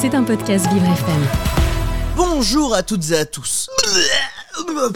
C'est un podcast Vivre FM. Bonjour à toutes et à tous.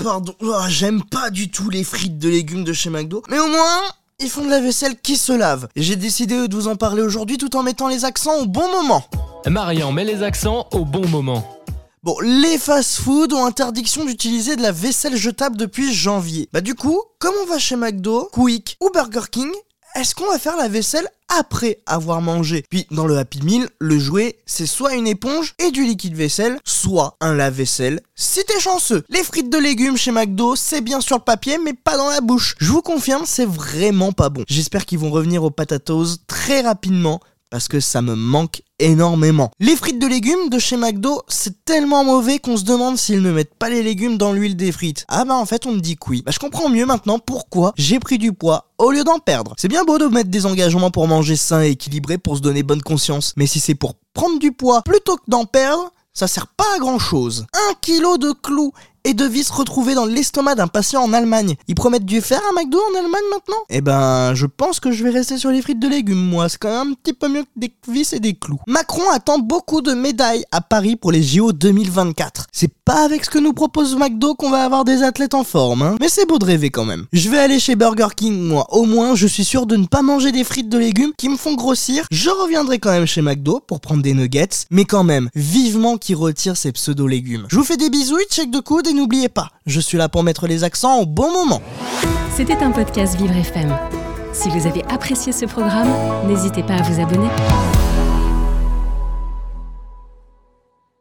Pardon, oh, j'aime pas du tout les frites de légumes de chez McDo, mais au moins, ils font de la vaisselle qui se lave. Et j'ai décidé de vous en parler aujourd'hui tout en mettant les accents au bon moment. Marian met les accents au bon moment. Bon, les fast-food ont interdiction d'utiliser de la vaisselle jetable depuis janvier. Bah du coup, comme on va chez McDo, Quick ou Burger King, est-ce qu'on va faire la vaisselle après avoir mangé? Puis dans le Happy Meal, le jouet, c'est soit une éponge et du liquide vaisselle, soit un lave-vaisselle. Si t'es chanceux, les frites de légumes chez McDo, c'est bien sur le papier, mais pas dans la bouche. Je vous confirme, c'est vraiment pas bon. J'espère qu'ils vont revenir aux potatoes très rapidement parce que ça me manque énormément. Les frites de légumes de chez McDo, c'est tellement mauvais qu'on se demande s'ils ne mettent pas les légumes dans l'huile des frites. Ah bah en fait on me dit que oui. Bah je comprends mieux maintenant pourquoi j'ai pris du poids au lieu d'en perdre. C'est bien beau de mettre des engagements pour manger sain et équilibré pour se donner bonne conscience, mais si c'est pour prendre du poids plutôt que d'en perdre, ça sert pas à grand chose. Un kilo de clous et de vis retrouvés dans l'estomac d'un patient en Allemagne. Ils promettent du faire à McDo en Allemagne maintenant? Eh ben, je pense que je vais rester sur les frites de légumes, moi. C'est quand même un petit peu mieux que des vis et des clous. Macron attend beaucoup de médailles à Paris pour les JO 2024. C'est pas avec ce que nous propose McDo qu'on va avoir des athlètes en forme, hein. Mais c'est beau de rêver quand même. Je vais aller chez Burger King, moi. Au moins, je suis sûr de ne pas manger des frites de légumes qui me font grossir. Je reviendrai quand même chez McDo pour prendre des nuggets. Mais quand même, vivement qu'ils retirent ces pseudo-légumes. Je vous fais des bisous, check de coude et n'oubliez pas, je suis là pour mettre les accents au bon moment. C'était un podcast Vivre FM. Si vous avez apprécié ce programme, n'hésitez pas à vous abonner.